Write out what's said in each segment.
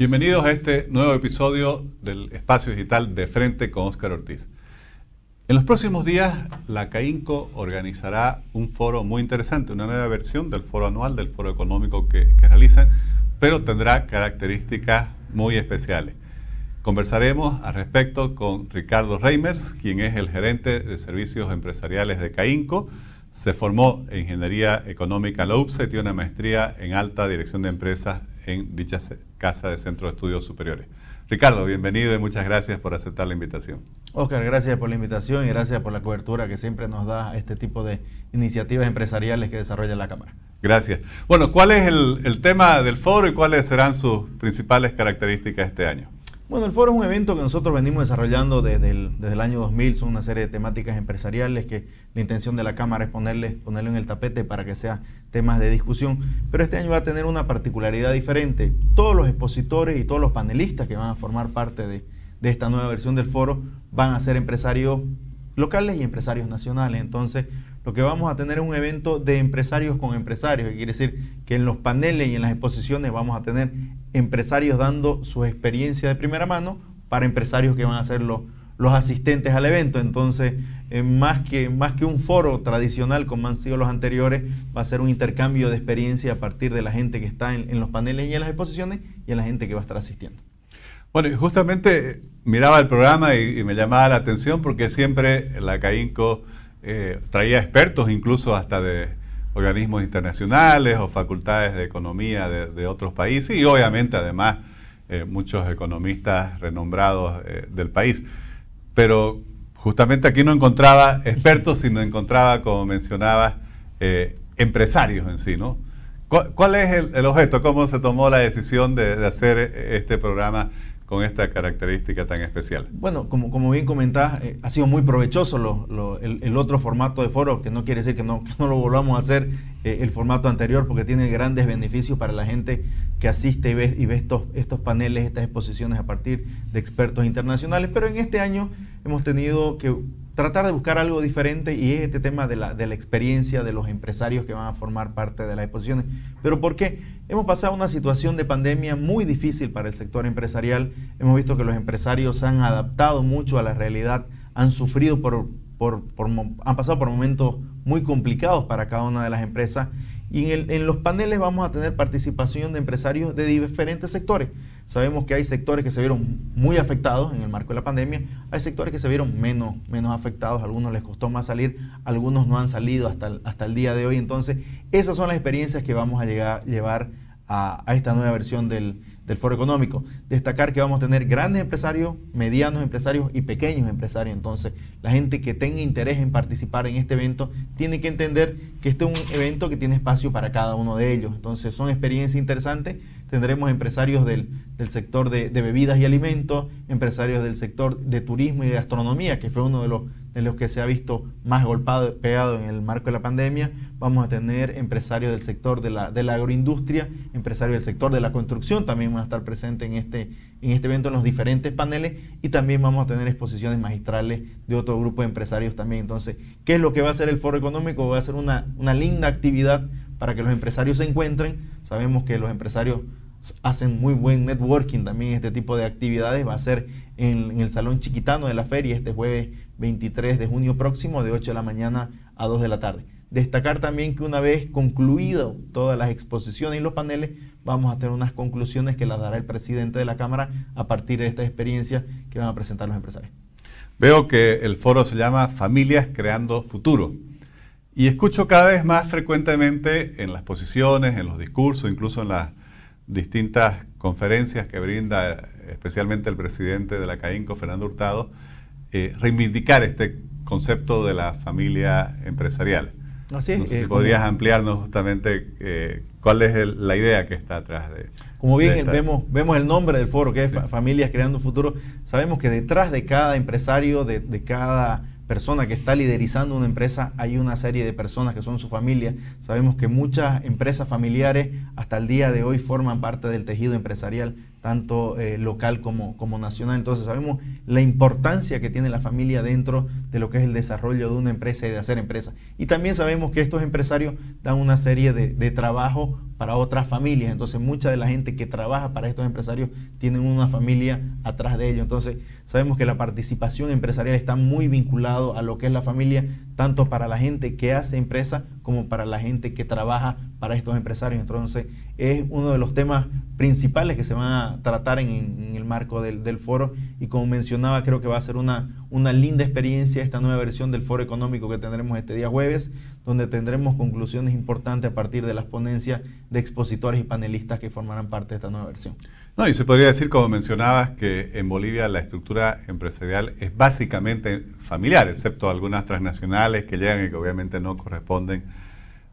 Bienvenidos a este nuevo episodio del Espacio Digital de Frente con Óscar Ortiz. En los próximos días, la CAINCO organizará un foro muy interesante, una nueva versión del foro anual, del foro económico que, realizan, pero tendrá características muy especiales. Conversaremos al respecto con Ricardo Reimers, quien es el gerente de servicios empresariales de CAINCO. Se formó en Ingeniería Económica en la UPSE, tiene una maestría en alta dirección de empresas en dicha Casa de Centro de Estudios Superiores. Ricardo, bienvenido y muchas gracias por aceptar la invitación. Oscar, gracias por la invitación y gracias por la cobertura que siempre nos da este tipo de iniciativas empresariales que desarrolla la Cámara. Gracias. Bueno, ¿cuál es el, el tema del foro y cuáles serán sus principales características este año? Bueno, el foro es un evento que nosotros venimos desarrollando desde el, desde el año 2000, son una serie de temáticas empresariales que la intención de la Cámara es ponerle, ponerlo en el tapete para que sea temas de discusión, pero este año va a tener una particularidad diferente. Todos los expositores y todos los panelistas que van a formar parte de, de esta nueva versión del foro van a ser empresarios locales y empresarios nacionales. Entonces, lo que vamos a tener es un evento de empresarios con empresarios, que quiere decir que en los paneles y en las exposiciones vamos a tener empresarios dando su experiencia de primera mano para empresarios que van a ser los, los asistentes al evento. Entonces, eh, más, que, más que un foro tradicional como han sido los anteriores, va a ser un intercambio de experiencia a partir de la gente que está en, los paneles y en las exposiciones y en la gente que va a estar asistiendo. Bueno, justamente miraba el programa y, y me llamaba la atención porque siempre la CAINCO eh, traía expertos incluso hasta de organismos internacionales o facultades de economía de, otros países y obviamente además eh, muchos economistas renombrados eh, del país. Pero justamente aquí no encontraba expertos, sino encontraba, como mencionaba, empresarios en sí, ¿no? ¿Cuál, es el, objeto? ¿Cómo se tomó la decisión de, de hacer este programa con esta característica tan especial? Bueno, como, bien comentás, eh, ha sido muy provechoso el, otro formato de foro, que no quiere decir que no, no lo volvamos a hacer eh, el formato anterior, porque tiene grandes beneficios para la gente que asiste y ve, y ve estos, estos paneles, estas exposiciones a partir de expertos internacionales. Pero en este año hemos tenido que tratar de buscar algo diferente y es este tema de la, de la, experiencia de los empresarios que van a formar parte de las exposiciones. Pero ¿por qué? Hemos pasado una situación de pandemia muy difícil para el sector empresarial. Hemos visto que los empresarios se han adaptado mucho a la realidad, han sufrido por, por, por han pasado por momentos muy complicados para cada una de las empresas y en, los paneles vamos a tener participación de empresarios de diferentes sectores. Sabemos que hay sectores que se vieron muy afectados en el marco de la pandemia, hay sectores que se vieron menos, menos afectados, algunos les costó más salir, algunos no han salido hasta el, hasta el día de hoy. Entonces, esas son las experiencias que vamos a llegar, llevar a esta nueva versión del, del Foro Económico. Destacar que vamos a tener grandes empresarios, medianos empresarios y pequeños empresarios. Entonces, la gente que tenga interés en participar en este evento tiene que entender que este es un evento que tiene espacio para cada uno de ellos. Entonces, son experiencias interesantes. Tendremos empresarios del, sector de, de bebidas y alimentos, empresarios del sector de turismo y de gastronomía, que fue uno de los de los que se ha visto más golpeado pegado en el marco de la pandemia. Vamos a tener empresarios del sector de la, de la agroindustria, empresarios del sector de la construcción, también van a estar presentes en este, en este evento en los diferentes paneles y también vamos a tener exposiciones magistrales de otro grupo de empresarios también. Entonces, ¿qué es lo que va a hacer el Foro Económico? Va a ser una, una linda actividad para que los empresarios se encuentren. Sabemos que los empresarios hacen muy buen networking también este tipo de actividades. Va a ser en, en, el Salón Chiquitano de la feria este jueves 23 de junio próximo de 8 de la mañana a 2 de la tarde. Destacar también que una vez concluido todas las exposiciones y los paneles, vamos a tener unas conclusiones que las dará el presidente de la Cámara a partir de esta experiencia que van a presentar los empresarios. Veo que el foro se llama Familias Creando Futuro. Y escucho cada vez más frecuentemente en las posiciones, en los discursos, incluso en las distintas conferencias que brinda especialmente el presidente de la CAINCO, Fernando Hurtado, eh, reivindicar este concepto de la familia empresarial. Así es. si eh, podrías ampliarnos justamente eh, cuál es la idea que está atrás de. Como bien vemos, vemos el nombre del foro, que es Familias Creando un Futuro. Sabemos que detrás de cada empresario, de, de cada persona que está liderizando una empresa, hay una serie de personas que son su familia. Sabemos que muchas empresas familiares hasta el día de hoy forman parte del tejido empresarial, tanto eh, local como, como nacional. Entonces sabemos la importancia que tiene la familia dentro de lo que es el desarrollo de una empresa y de hacer empresa. Y también sabemos que estos empresarios dan una serie de, de trabajo para otras familias. Entonces, mucha de la gente que trabaja para estos empresarios tienen una familia atrás de ellos. Entonces, sabemos que la participación empresarial está muy vinculado a lo que es la familia, tanto para la gente que hace empresa como para la gente que trabaja para estos empresarios. Entonces, es uno de los temas principales que se van a tratar en, el marco del, del, foro. Y como mencionaba, creo que va a ser una, una linda experiencia esta nueva versión del foro económico que tendremos este día jueves, donde tendremos conclusiones importantes a partir de las ponencias de expositores y panelistas que formarán parte de esta nueva versión. No, y se podría decir, como mencionabas, que en Bolivia la estructura empresarial es básicamente familiar, excepto algunas transnacionales que llegan y que obviamente no corresponden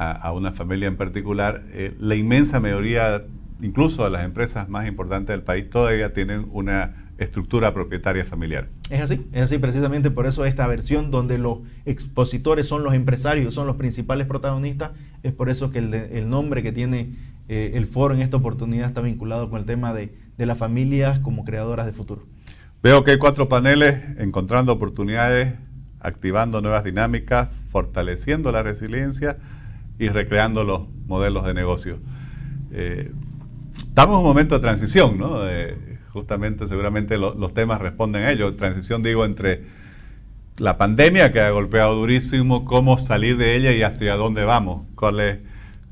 a, una familia en particular. Eh, la inmensa mayoría, incluso de las empresas más importantes del país, todavía tienen una estructura propietaria familiar. Es así, es así precisamente por eso esta versión donde los expositores son los empresarios, son los principales protagonistas, es por eso que el, nombre que tiene eh, el foro en esta oportunidad está vinculado con el tema de, de las familias como creadoras de futuro. Veo que hay cuatro paneles encontrando oportunidades, activando nuevas dinámicas, fortaleciendo la resiliencia y recreando los modelos de negocio. Eh, estamos en un momento de transición, ¿no? justamente seguramente los temas responden a ello. Transición, digo, entre la pandemia que ha golpeado durísimo, cómo salir de ella y hacia dónde vamos. ¿Cuál es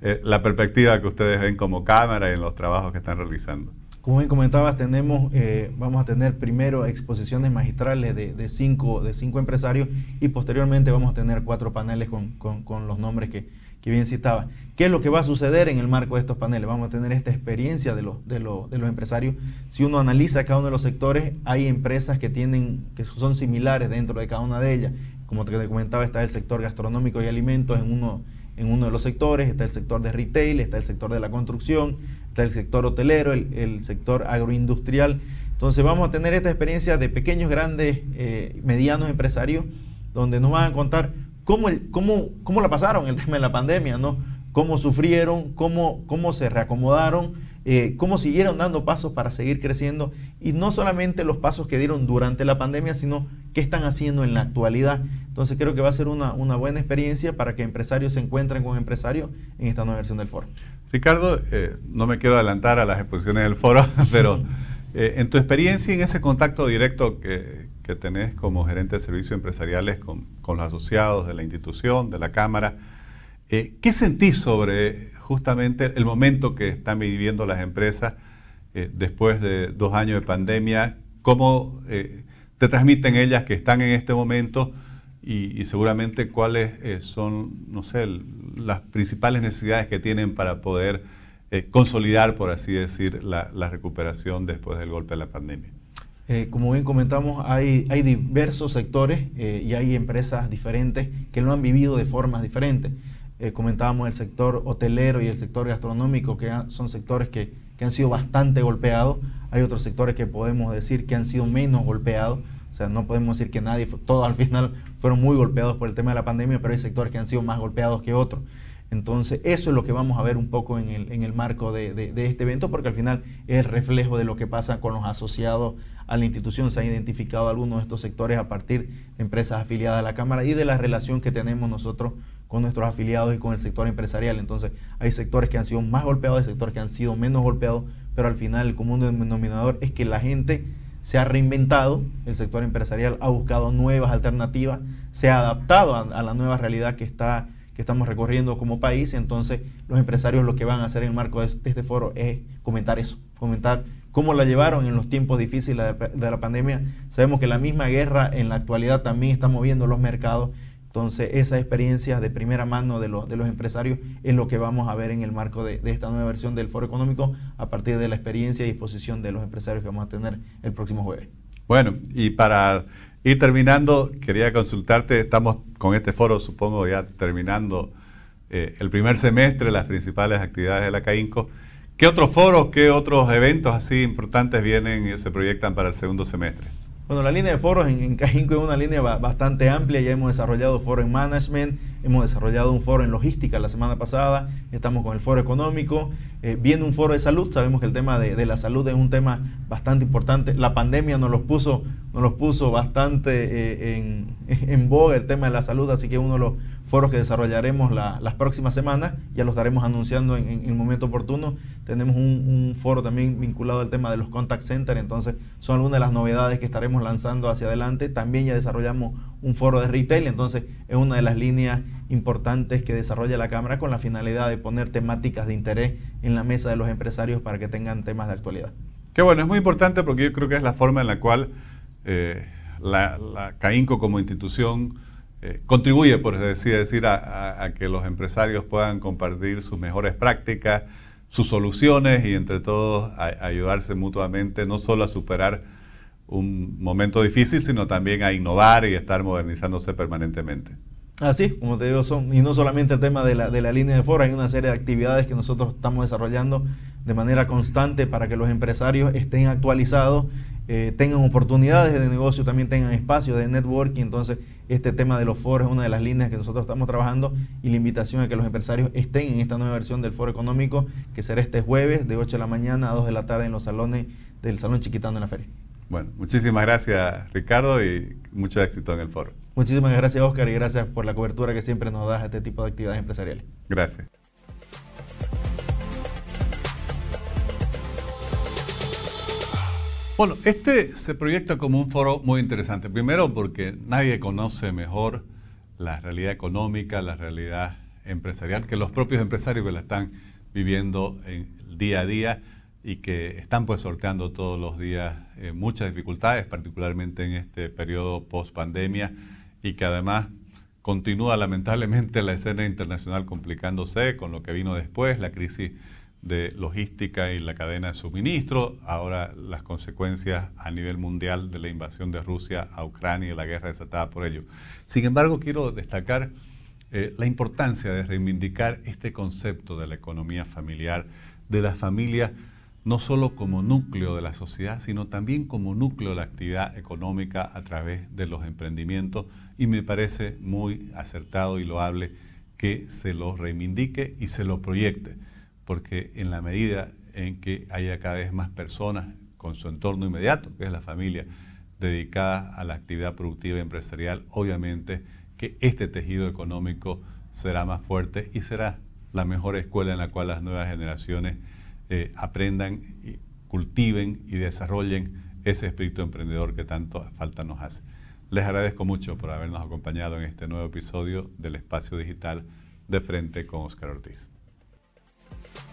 eh, la perspectiva que ustedes ven como cámara y en los trabajos que están realizando? Como bien comentabas, tenemos, eh, vamos a tener primero exposiciones magistrales de, cinco, de cinco empresarios y posteriormente vamos a tener cuatro paneles con, con los nombres que, que bien citaba. ¿Qué es lo que va a suceder en el marco de estos paneles? Vamos a tener esta experiencia de los, de, de los empresarios. Si uno analiza cada uno de los sectores, hay empresas que, tienen, que son similares dentro de cada una de ellas. Como te comentaba, está el sector gastronómico y alimentos en uno, en uno de los sectores, está el sector de retail, está el sector de la construcción, está el sector hotelero, el, sector agroindustrial. Entonces vamos a tener esta experiencia de pequeños, grandes, eh, medianos empresarios, donde nos van a contar cómo, cómo, cómo la pasaron el tema de la pandemia, ¿no? Cómo sufrieron, cómo, cómo se reacomodaron, eh, cómo siguieron dando pasos para seguir creciendo y no solamente los pasos que dieron durante la pandemia, sino qué están haciendo en la actualidad. Entonces creo que va a ser una, una buena experiencia para que empresarios se encuentren con empresarios en esta nueva versión del foro. Ricardo, eh, no me quiero adelantar a las exposiciones del foro, pero eh, en tu experiencia en ese contacto directo que, que tenés como gerente de servicios empresariales con, los asociados de la institución, de la Cámara. Eh, ¿Qué sentís sobre justamente el momento que están viviendo las empresas eh, después de dos años de pandemia? ¿Cómo eh, te transmiten ellas que están en este momento? Y, seguramente cuáles son, no sé, las principales necesidades que tienen para poder consolidar, por así decir, la recuperación después del golpe de la pandemia. Eh, como bien comentamos, hay, hay diversos sectores eh, y hay empresas diferentes que lo han vivido de formas diferentes. Eh, comentábamos el sector hotelero y el sector gastronómico, que son sectores que, que, han sido bastante golpeados. Hay otros sectores que podemos decir que han sido menos golpeados. O sea, no podemos decir que nadie, todos al final fueron muy golpeados por el tema de la pandemia, pero hay sectores que han sido más golpeados que otros. Entonces, eso es lo que vamos a ver un poco en el, en el marco de, de, este evento, porque al final es reflejo de lo que pasa con los asociados a la institución. Se han identificado algunos de estos sectores a partir de empresas afiliadas a la Cámara y de la relación que tenemos nosotros con nuestros afiliados y con el sector empresarial. Entonces, hay sectores que han sido más golpeados, hay sectores que han sido menos golpeados, pero al final el común denominador es que la gente se ha reinventado, el sector empresarial ha buscado nuevas alternativas, se ha adaptado a, la nueva realidad que está que estamos recorriendo como país. Entonces, los empresarios lo que van a hacer en el marco de este foro es comentar eso, comentar cómo la llevaron en los tiempos difíciles de, la pandemia. Sabemos que la misma guerra en la actualidad también está moviendo los mercados. Entonces, esa experiencia de primera mano de los, de empresarios es lo que vamos a ver en el marco de, esta nueva versión del Foro Económico a partir de la experiencia y disposición de los empresarios que vamos a tener el próximo jueves. Bueno, y para ir terminando, quería consultarte, estamos con este foro, supongo, ya terminando eh, el primer semestre, las principales actividades de la CAINCO. ¿Qué otros foros, qué otros eventos así importantes vienen y se proyectan para el segundo semestre? Bueno, la línea de foros en, en es una línea bastante amplia. Ya hemos desarrollado foro en management, hemos desarrollado un foro en logística la semana pasada, estamos con el foro económico, eh, viene un foro de salud. Sabemos que el tema de, la salud es un tema bastante importante. La pandemia nos los puso, nos los puso bastante eh, en, en, boga el tema de la salud, así que uno de los foros que desarrollaremos las próximas semanas, ya los estaremos anunciando en, el momento oportuno. Tenemos un, foro también vinculado al tema de los contact centers, entonces son algunas de las novedades que estaremos lanzando hacia adelante. También ya desarrollamos un foro de retail, entonces es una de las líneas importantes que desarrolla la Cámara con la finalidad de poner temáticas de interés en la mesa de los empresarios para que tengan temas de actualidad. Qué bueno, es muy importante porque yo creo que es la forma en la cual eh, la, la CAINCO como institución eh, contribuye, por decir, decir a, que los empresarios puedan compartir sus mejores prácticas, sus soluciones y entre todos ayudarse mutuamente, no solo a superar un momento difícil, sino también a innovar y estar modernizándose permanentemente. Así, como te digo, son, y no solamente el tema de la, de la línea de foro, hay una serie de actividades que nosotros estamos desarrollando de manera constante para que los empresarios estén actualizados eh, tengan oportunidades de negocio, también tengan espacio de networking. Entonces, este tema de los foros es una de las líneas que nosotros estamos trabajando y la invitación a que los empresarios estén en esta nueva versión del foro económico, que será este jueves de 8 de la mañana a 2 de la tarde en los salones del Salón Chiquitano en la Feria. Bueno, muchísimas gracias Ricardo y mucho éxito en el foro. Muchísimas gracias Oscar y gracias por la cobertura que siempre nos das a este tipo de actividades empresariales. Gracias. Bueno, este se proyecta como un foro muy interesante. Primero porque nadie conoce mejor la realidad económica, la realidad empresarial, que los propios empresarios que la están viviendo en día a día y que están pues sorteando todos los días eh, muchas dificultades, particularmente en este periodo post pandemia y que además continúa lamentablemente la escena internacional complicándose con lo que vino después, la crisis de logística y la cadena de suministro, ahora las consecuencias a nivel mundial de la invasión de Rusia a Ucrania y la guerra desatada por ello. Sin embargo, quiero destacar eh, la importancia de reivindicar este concepto de la economía familiar, de la familia no solo como núcleo de la sociedad, sino también como núcleo de la actividad económica a través de los emprendimientos. Y me parece muy acertado y loable que se lo reivindique y se lo proyecte porque en la medida en que haya cada vez más personas con su entorno inmediato, que es la familia, dedicada a la actividad productiva y empresarial, obviamente que este tejido económico será más fuerte y será la mejor escuela en la cual las nuevas generaciones eh, aprendan, y cultiven y desarrollen ese espíritu emprendedor que tanto falta nos hace. Les agradezco mucho por habernos acompañado en este nuevo episodio del Espacio Digital de Frente con Oscar Ortiz.